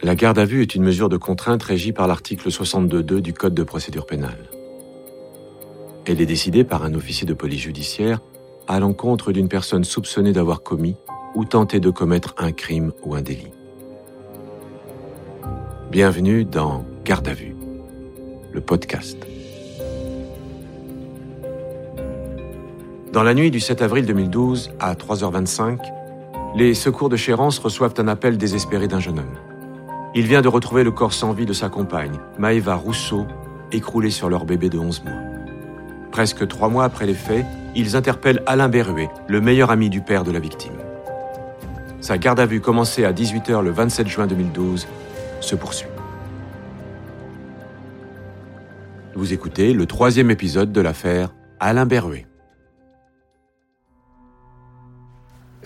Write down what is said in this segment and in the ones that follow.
La garde à vue est une mesure de contrainte régie par l'article 62.2 du Code de procédure pénale. Elle est décidée par un officier de police judiciaire à l'encontre d'une personne soupçonnée d'avoir commis ou tenté de commettre un crime ou un délit. Bienvenue dans Garde à vue, le podcast. Dans la nuit du 7 avril 2012, à 3h25, les secours de Chérance reçoivent un appel désespéré d'un jeune homme. Il vient de retrouver le corps sans vie de sa compagne, Maëva Rousseau, écroulée sur leur bébé de 11 mois. Presque trois mois après les faits, ils interpellent Alain Berruet, le meilleur ami du père de la victime. Sa garde à vue commencée à 18h le 27 juin 2012 se poursuit. Vous écoutez le troisième épisode de l'affaire Alain Berruet.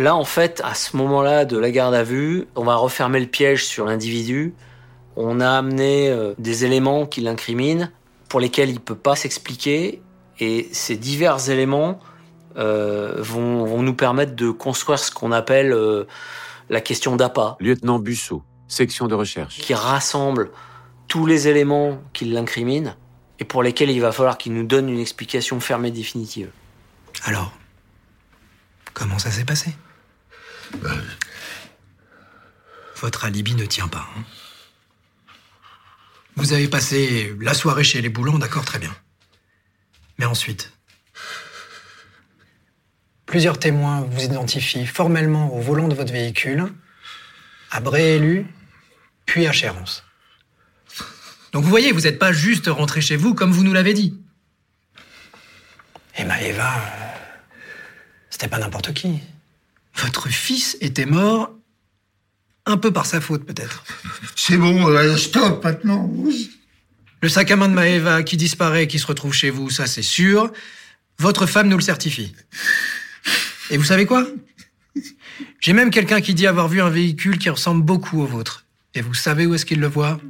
Là, en fait, à ce moment-là de la garde à vue, on va refermer le piège sur l'individu. On a amené euh, des éléments qui l'incriminent, pour lesquels il ne peut pas s'expliquer. Et ces divers éléments euh, vont, vont, nous permettre de construire ce qu'on appelle euh, la question d'appât. Lieutenant Bussot, section de recherche. Qui rassemble tous les éléments qui l'incriminent et pour lesquels il va falloir qu'il nous donne une explication ferme et définitive. Alors, comment ça s'est passé? Votre alibi ne tient pas. Hein vous avez passé la soirée chez les boulons, d'accord, très bien. Mais ensuite, plusieurs témoins vous identifient formellement au volant de votre véhicule, à Bréélu, puis à Chérence. Donc vous voyez, vous n'êtes pas juste rentré chez vous comme vous nous l'avez dit. Et Maëva, euh, c'était pas n'importe qui. Votre fils était mort un peu par sa faute, peut-être. C'est bon, euh, stop maintenant. Le sac à main de Maëva qui disparaît, qui se retrouve chez vous, ça c'est sûr. Votre femme nous le certifie. Et vous savez quoi? J'ai même quelqu'un qui dit avoir vu un véhicule qui ressemble beaucoup au vôtre. Et vous savez où est-ce qu'il le voit?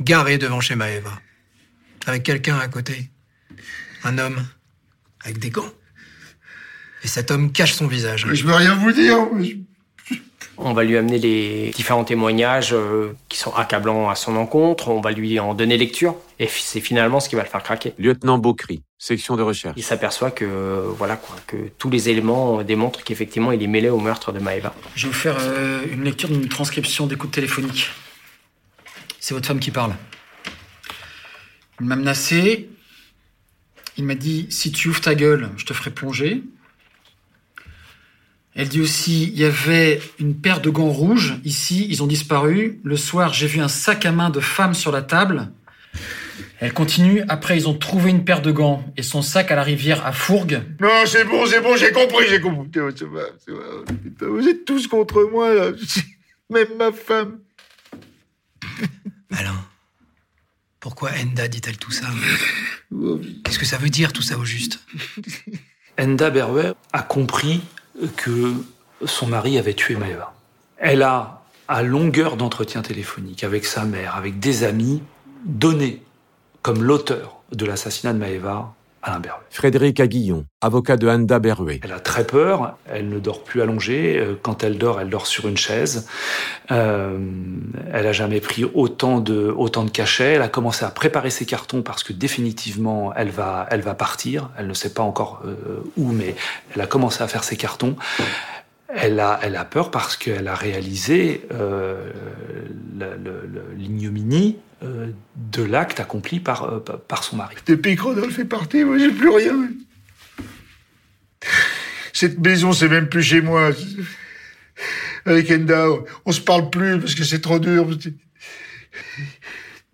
Garé devant chez Maëva. Avec quelqu'un à côté. Un homme. Avec des gants. Et cet homme cache son visage. Je veux rien vous dire. On va lui amener les différents témoignages euh, qui sont accablants à son encontre. On va lui en donner lecture. Et c'est finalement ce qui va le faire craquer. Lieutenant Beaucry, section de recherche. Il s'aperçoit que, voilà quoi, que tous les éléments démontrent qu'effectivement il est mêlé au meurtre de Maëva. Je vais vous faire euh, une lecture d'une transcription d'écoute téléphonique. C'est votre femme qui parle. Il m'a menacé. Il m'a dit si tu ouvres ta gueule, je te ferai plonger. Elle dit aussi, il y avait une paire de gants rouges ici, ils ont disparu. Le soir, j'ai vu un sac à main de femme sur la table. Elle continue, après ils ont trouvé une paire de gants et son sac à la rivière à Fourgues. Non, c'est bon, c'est bon, j'ai compris, j'ai compris. vous êtes tous contre moi, là. Même ma femme. Alain, pourquoi Enda dit-elle tout ça Qu'est-ce que ça veut dire tout ça au juste? Enda Berwer a compris que son mari avait tué Maëva. Elle a, à longueur d'entretien téléphonique avec sa mère, avec des amis, donné comme l'auteur de l'assassinat de Maëva Alain Berruet. Frédéric Aguillon, avocat de Anda Berruet. Elle a très peur, elle ne dort plus allongée. Euh, quand elle dort, elle dort sur une chaise. Euh, elle a jamais pris autant de, autant de cachets. Elle a commencé à préparer ses cartons parce que définitivement, elle va, elle va partir. Elle ne sait pas encore euh, où, mais elle a commencé à faire ses cartons. Elle a, elle a peur parce qu'elle a réalisé euh, l'ignominie euh, de l'acte accompli par, euh, par son mari. Depuis que Rodolphe fait partie, moi, j'ai plus rien. Cette maison, c'est même plus chez moi. Avec Enda, on se parle plus parce que c'est trop dur.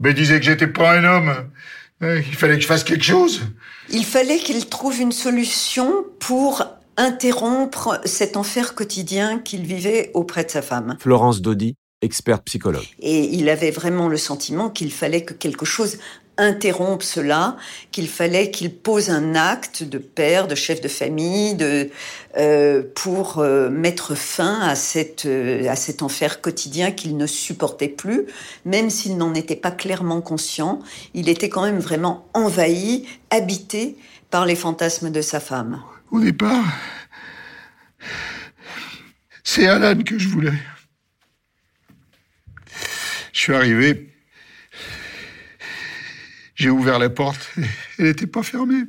Mais disait que j'étais pas un homme. Il fallait que je fasse quelque chose. Il fallait qu'il trouve une solution pour interrompre cet enfer quotidien qu'il vivait auprès de sa femme. Florence Dodi, experte psychologue. Et il avait vraiment le sentiment qu'il fallait que quelque chose interrompe cela, qu'il fallait qu'il pose un acte de père, de chef de famille, de, euh, pour euh, mettre fin à, cette, euh, à cet enfer quotidien qu'il ne supportait plus, même s'il n'en était pas clairement conscient. Il était quand même vraiment envahi, habité par les fantasmes de sa femme. Au départ, c'est Alan que je voulais. suis arrivé. J'ai ouvert la porte. Elle n'était pas fermée.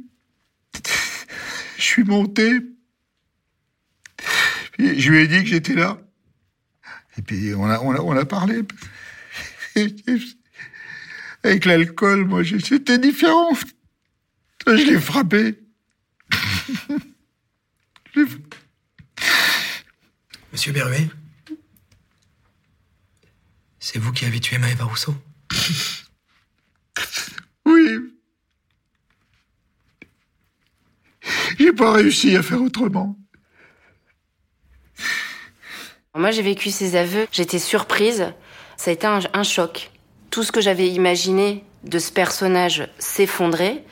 Je suis monté. je lui ai dit que j'étais là. Et puis on a, on a, on a parlé. Avec l'alcool, moi, c'était différent. Je l'ai frappé. Monsieur Berruet C'est vous qui avez tué Maëva Rousseau Oui. J'ai pas réussi à faire autrement. Moi, j'ai vécu ces aveux, j'étais surprise. Ça a été un, choc. Tout ce que j'avais imaginé de ce personnage s'effondrait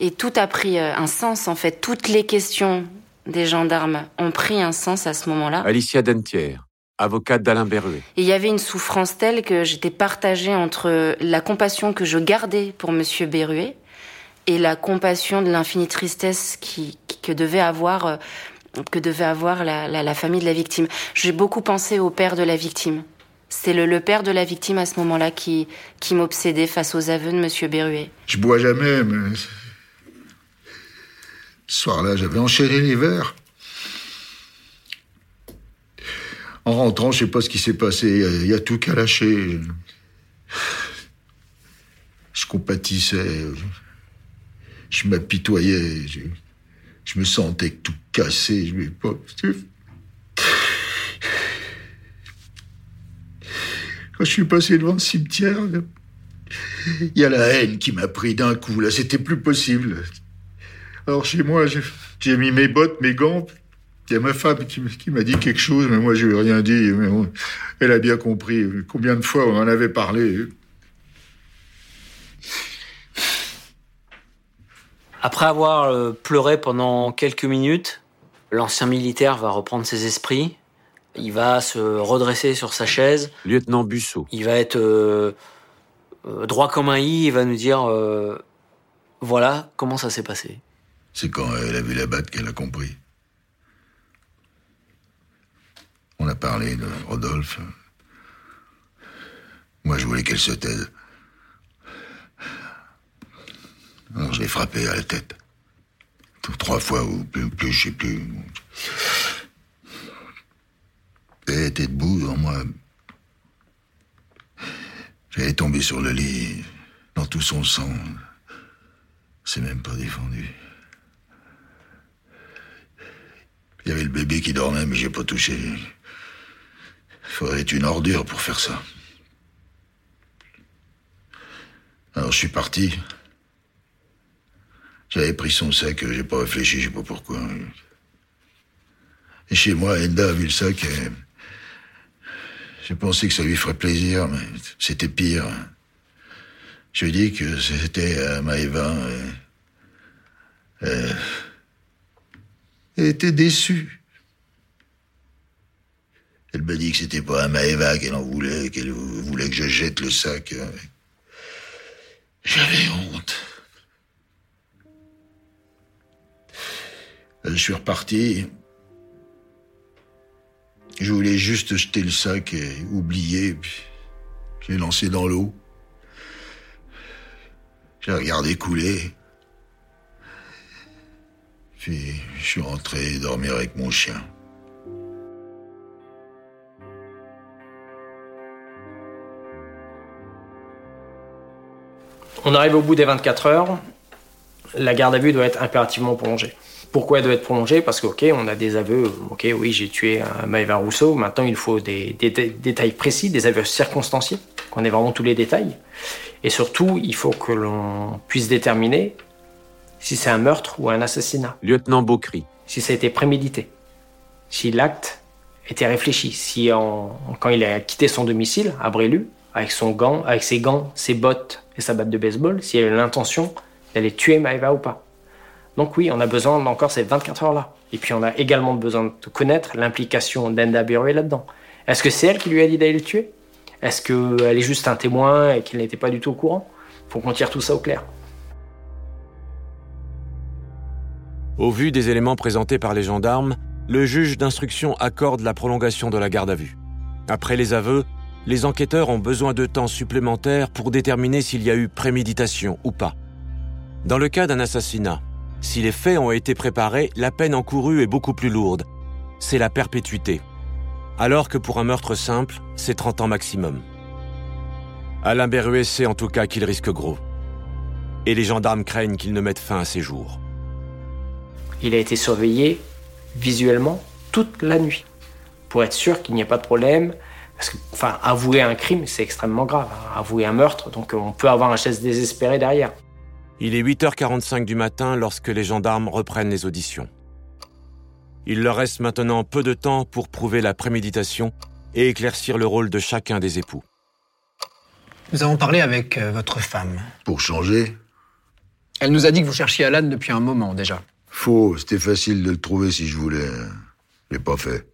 et tout a pris euh, un sens en fait. Toutes les questions des gendarmes ont pris un sens à ce moment-là. Alicia Dentière, avocate d'Alain Berruet. Et il y avait une souffrance telle que j'étais partagée entre la compassion que je gardais pour Monsieur Berruet et la compassion de l'infinie tristesse qui, que devait avoir euh, que devait avoir la, la, famille de la victime. J'ai beaucoup pensé au père de la victime. C'est le, le, père de la victime à ce moment-là qui, qui m'obsédait face aux aveux de Monsieur Berruet. Je bois jamais, mais ce soir-là, j'avais enchaîné les verres. En rentrant, je sais pas ce qui s'est passé. Il y, a tout qu'à lâcher. Je compatissais. Je m'apitoyais. Je, me sentais tout cassé. Je pas. Quand je suis passé devant le cimetière, il y a la haine qui m'a pris d'un coup. Là, c'était plus possible. Alors chez moi, j'ai mis mes bottes, mes gants. Il y a ma femme qui, m'a dit quelque chose, mais moi je lui ai rien dit. Mais elle a bien compris. Combien de fois on en avait parlé. Après avoir euh, pleuré pendant quelques minutes, l'ancien militaire va reprendre ses esprits. Il va se redresser sur sa chaise. Lieutenant Bussot. Il va être euh, euh, droit comme un i. Il va nous dire voilà comment ça s'est passé. C'est quand elle a vu la batte qu'elle a compris. On a parlé de Rodolphe. Moi, je voulais qu'elle se taise. Alors, je l'ai frappé à la tête. Trois fois ou plus, plus je sais plus. Elle était debout devant moi. J'allais tomber sur le lit, dans tout son sang. C'est même pas défendu. Il y avait le bébé qui dormait, mais j'ai pas touché. Faudrait être une ordure pour faire ça. Alors je suis parti. J'avais pris son sac, j'ai pas réfléchi, je sais pas pourquoi. Et chez moi, Enda a vu le sac et j'ai pensé que ça lui ferait plaisir, mais c'était pire. Je lui ai dit que c'était à Maëva. et elle était déçue. Elle m'a dit que c'était pas à Maëva qu'elle en voulait, qu'elle voulait que je jette le sac. J'avais honte. Je suis reparti. Je voulais juste jeter le sac et oublier, j'ai lancé dans l'eau. J'ai regardé couler. Puis je suis rentré dormir avec mon chien. On arrive au bout des 24 heures. La garde à vue doit être impérativement prolongée. Pourquoi elle doit être prolongée? Parce que, on a des aveux. Ok, oui, j'ai tué Maëva Rousseau. Maintenant, il faut des, détails précis, des aveux circonstanciés, qu'on ait vraiment tous les détails. Et surtout, il faut que l'on puisse déterminer si c'est un meurtre ou un assassinat. Lieutenant Beaucry. Si ça a été prémédité. Si l'acte était réfléchi. Si quand il a quitté son domicile à Brélu, avec son gant, avec ses gants, ses bottes et sa batte de baseball, s'il avait l'intention d'aller tuer Maëva ou pas. Donc oui, on a besoin d'encore ces 24 heures-là. Et puis on a également besoin de connaître l'implication d'Enda Berruet là-dedans. Est-ce que c'est elle qui lui a dit d'aller le tuer? Est-ce qu'elle est juste un témoin et qu'il n'était pas du tout au courant? Faut qu'on tire tout ça au clair. Au vu des éléments présentés par les gendarmes, le juge d'instruction accorde la prolongation de la garde à vue. Après les aveux, les enquêteurs ont besoin de temps supplémentaire pour déterminer s'il y a eu préméditation ou pas. Dans le cas d'un assassinat, si les faits ont été préparés, la peine encourue est beaucoup plus lourde. C'est la perpétuité. Alors que pour un meurtre simple, c'est 30 ans maximum. Alain Berruet sait en tout cas qu'il risque gros. Et les gendarmes craignent qu'il ne mette fin à ses jours. Il a été surveillé visuellement toute la nuit pour être sûr qu'il n'y ait pas de problème. Parce que, enfin, avouer un crime, c'est extrêmement grave. hein. Avouer un meurtre, donc on peut avoir un geste désespéré derrière. Il est 8h45 du matin lorsque les gendarmes reprennent les auditions. Il leur reste maintenant peu de temps pour prouver la préméditation et éclaircir le rôle de chacun des époux. Nous avons parlé avec euh, votre femme. Pour changer? Elle nous a dit que vous cherchiez Alan depuis un moment déjà. Faux, c'était facile de le trouver si je voulais. Je l'ai pas fait.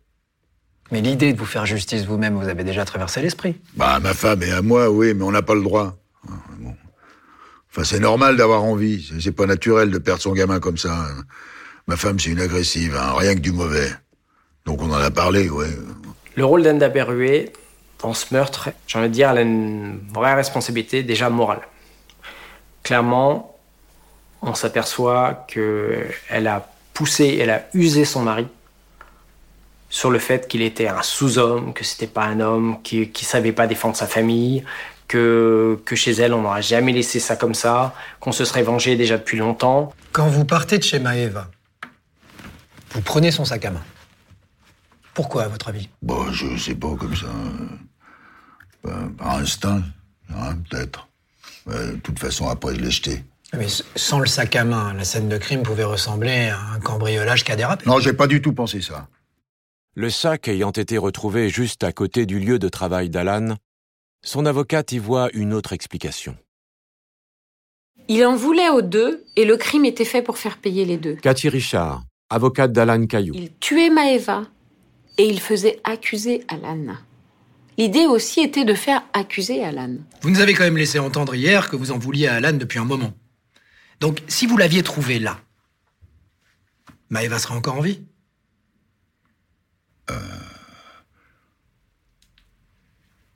Mais l'idée de vous faire justice vous-même vous avez déjà traversé l'esprit. Bah, à ma femme et à moi, oui, mais on n'a pas le droit. Bon. Enfin, c'est normal d'avoir envie. C'est- pas naturel de perdre son gamin comme ça. Ma femme, c'est une agressive, hein, rien que du mauvais. Donc on en a parlé, ouais. Le rôle d'Anne Berruet dans ce meurtre, j'ai envie de dire, elle a une vraie responsabilité déjà morale. Clairement, on s'aperçoit qu'elle a poussé, elle a usé son mari sur le fait qu'il était un sous-homme, que c'était pas un homme, qui, qui savait pas défendre sa famille, que, que chez elle on n'aurait jamais laissé ça comme ça, qu'on se serait vengé déjà depuis longtemps. Quand vous partez de chez Maeva, vous prenez son sac à main. Pourquoi, à votre avis? Bon, je sais pas, comme ça. Ben, par instinct, hein, peut-être. Ouais, de toute façon, après, je l'ai jeté. Mais sans le sac à main, la scène de crime pouvait ressembler à un cambriolage qui a dérapé. Non, j'ai pas du tout pensé ça. Le sac ayant été retrouvé juste à côté du lieu de travail d'Alan, son avocate y voit une autre explication. Il en voulait aux deux et le crime était fait pour faire payer les deux. Cathy Richard, avocate d'Alan Caillou. Il tuait Maeva et il faisait accuser Alan. L'idée aussi était de faire accuser Alan. Vous nous avez quand même laissé entendre hier que vous en vouliez à Alan depuis un moment. Donc, si vous l'aviez trouvé là, Maëva serait encore en vie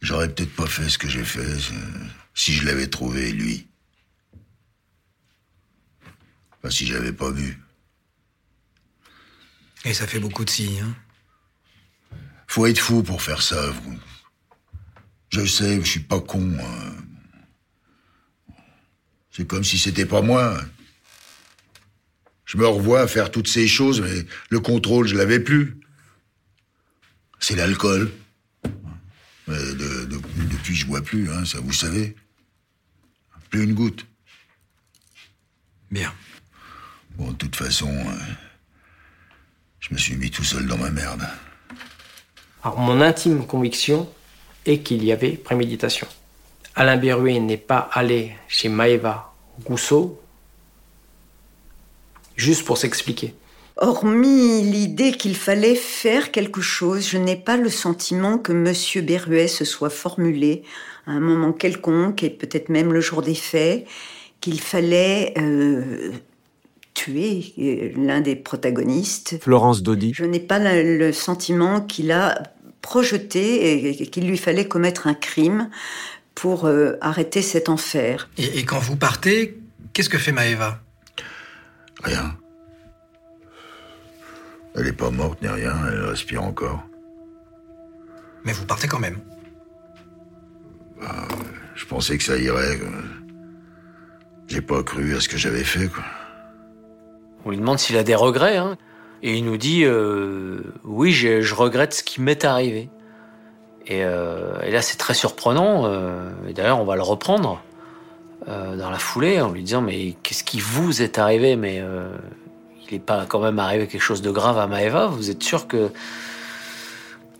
J'aurais peut-être pas fait ce que j'ai fait euh, si je l'avais trouvé, lui. Enfin, si j'avais pas vu. Et ça fait beaucoup de si, hein Faut être fou pour faire ça. vous. Je sais, je suis pas con. hein. C'est comme si c'était pas moi. Je me revois faire toutes ces choses, mais le contrôle, je l'avais plus. C'est l'alcool. Mais de- de- depuis, je bois plus, hein, ça vous savez. Plus une goutte. Bien. Bon, de toute façon, euh, je me suis mis tout seul dans ma merde. Alors, mon intime conviction est qu'il y avait préméditation. Alain Berruet n'est pas allé chez Maëva Rousseau juste pour s'expliquer. Hormis l'idée qu'il fallait faire quelque chose, je n'ai pas le sentiment que Monsieur Berruet se soit formulé à un moment quelconque, et peut-être même le jour des faits, qu'il fallait euh, tuer euh, l'un des protagonistes. Florence Dodi, Je n'ai pas le, le sentiment qu'il a projeté et qu'il lui fallait commettre un crime pour euh, arrêter cet enfer. Et, et quand vous partez, qu'est-ce que fait Maëva? Rien. Elle est pas morte ni rien, elle respire encore. Mais vous partez quand même. Je pensais que ça irait. J'ai pas cru à ce que j'avais fait, quoi. On lui demande s'il a des regrets, hein, et il nous dit euh, oui, j'ai- je regrette ce qui m'est arrivé. Et, euh, et là, c'est très surprenant. euh, et d'ailleurs, on va le reprendre euh, dans la foulée en lui disant mais qu'est-ce qui vous est arrivé? Mais il n'est pas quand même arrivé quelque chose de grave à Maëva. Vous êtes sûr que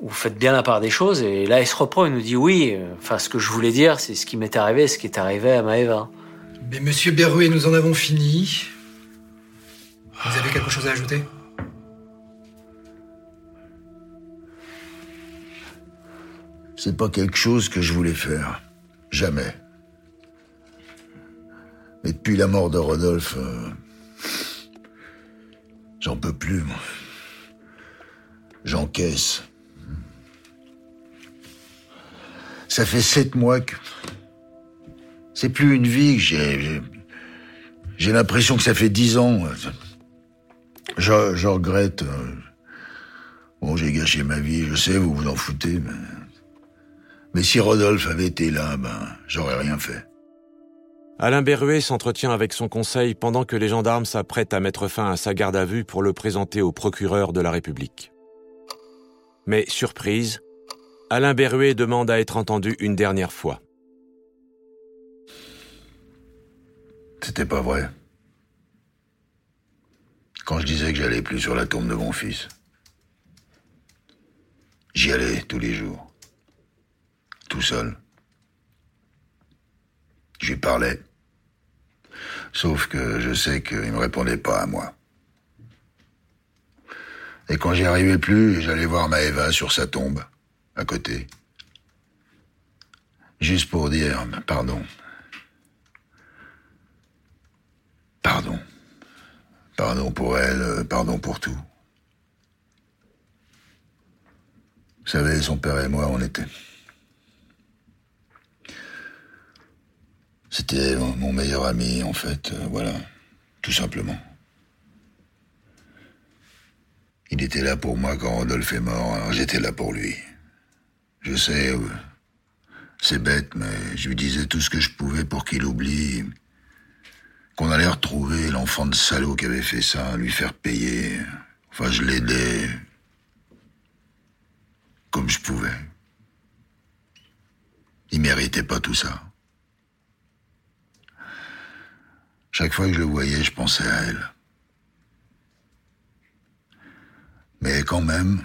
vous faites bien la part des choses? Et là, il se reprend. Il nous dit oui. Enfin, ce que je voulais dire, c'est ce qui m'est arrivé, ce qui est arrivé à Maëva. Mais Monsieur Berruet, nous en avons fini. Vous avez quelque chose à ajouter? C'est pas quelque chose que je voulais faire. Jamais. Mais depuis la mort de Rodolphe, euh, j'en peux plus, moi. J'encaisse. Ça fait sept mois que... C'est plus une vie que j'ai... J'ai l'impression que ça fait dix ans. Je, je regrette. Bon, j'ai gâché ma vie, je sais, vous vous en foutez, mais... Mais si Rodolphe avait été là, ben, j'aurais rien fait. Alain Berruet s'entretient avec son conseil pendant que les gendarmes s'apprêtent à mettre fin à sa garde à vue pour le présenter au procureur de la République. Mais surprise, Alain Berruet demande à être entendu une dernière fois. C'était pas vrai. Quand je disais que j'allais plus sur la tombe de mon fils. J'y allais tous les jours. Tout seul. Lui parlais. Sauf que je sais qu'il me répondait pas à moi. Et quand j'y arrivais plus, j'allais voir Maëva sur sa tombe, à côté. Juste pour dire pardon. Pardon. Pardon pour elle, pardon pour tout. Vous savez, son père et moi, on était. C'était mon meilleur ami, en fait, euh, voilà, tout simplement. Il était là pour moi quand Rodolphe est mort, alors j'étais là pour lui. Je sais, euh, c'est bête, mais je lui disais tout ce que je pouvais pour qu'il oublie qu'on allait retrouver l'enfant de salaud qui avait fait ça, lui faire payer. Enfin, je l'aidais comme je pouvais. Il méritait pas tout ça. Chaque fois que je le voyais, je pensais à elle. Mais quand même,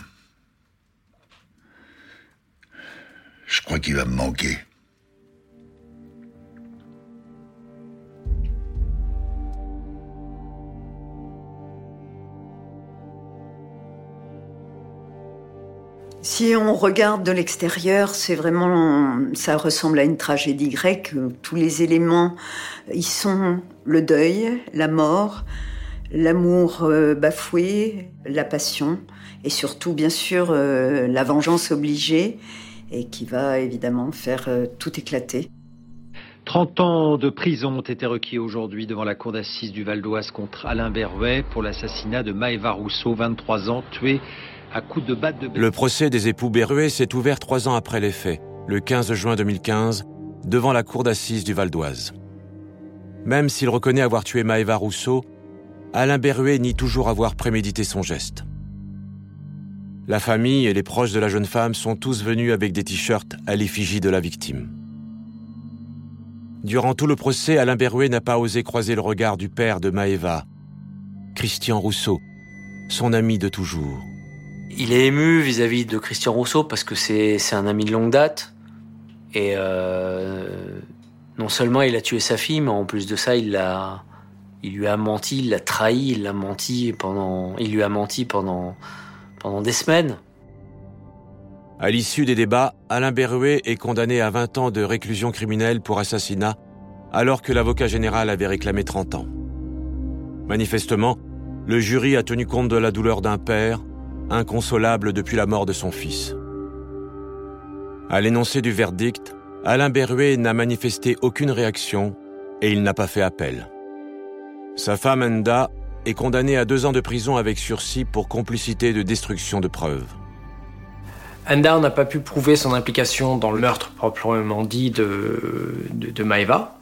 je crois qu'il va me manquer. Si on regarde de l'extérieur, c'est vraiment, ça ressemble à une tragédie grecque. Tous les éléments, ils sont le deuil, la mort, l'amour euh, bafoué, la passion, et surtout, bien sûr, euh, la vengeance obligée, et qui va évidemment faire euh, tout éclater. 30 ans de prison ont été requis aujourd'hui devant la cour d'assises du Val d'Oise contre Alain Berruet pour l'assassinat de Maëva Rousseau, 23 ans, tué Le procès des époux Berruet s'est ouvert trois ans après les faits, le 15 juin 2015, devant la cour d'assises du Val d'Oise. Même s'il reconnaît avoir tué Maëva Rousseau, Alain Berruet nie toujours avoir prémédité son geste. La famille et les proches de la jeune femme sont tous venus avec des t-shirts à l'effigie de la victime. Durant tout le procès, Alain Berruet n'a pas osé croiser le regard du père de Maëva, Christian Rousseau, son ami de toujours. Il est ému vis-à-vis de Christian Rousseau parce que c'est un ami de longue date. Et euh, non seulement il a tué sa fille, mais en plus de ça, il lui a menti, il l'a trahi, il l'a menti pendant, il lui a menti pendant, pendant des semaines. À l'issue des débats, Alain Berruet est condamné à 20 ans de réclusion criminelle pour assassinat, alors que l'avocat général avait réclamé 30 ans. Manifestement, le jury a tenu compte de la douleur d'un père, inconsolable depuis la mort de son fils. À l'énoncé du verdict, Alain Berruet n'a manifesté aucune réaction et il n'a pas fait appel. Sa femme Enda est condamnée à deux ans de prison avec sursis pour complicité de destruction de preuves. Enda n'a pas pu prouver son implication dans le meurtre proprement dit de, de, Maeva.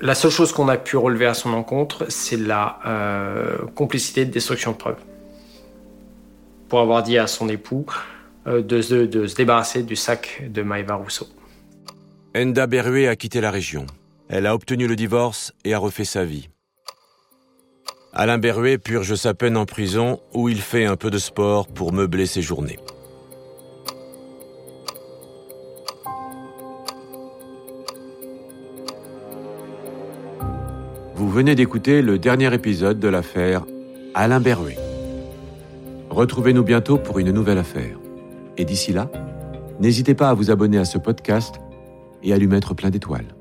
La seule chose qu'on a pu relever à son encontre, c'est la euh, complicité de destruction de preuves. Pour avoir dit à son époux euh, de, se débarrasser du sac de Maeva Rousseau. Enda Berruet a quitté la région. Elle a obtenu le divorce et a refait sa vie. Alain Berruet purge sa peine en prison où il fait un peu de sport pour meubler ses journées. Vous venez d'écouter le dernier épisode de l'affaire Alain Berruet. Retrouvez-nous bientôt pour une nouvelle affaire. Et d'ici là, n'hésitez pas à vous abonner à ce podcast et à lui mettre plein d'étoiles.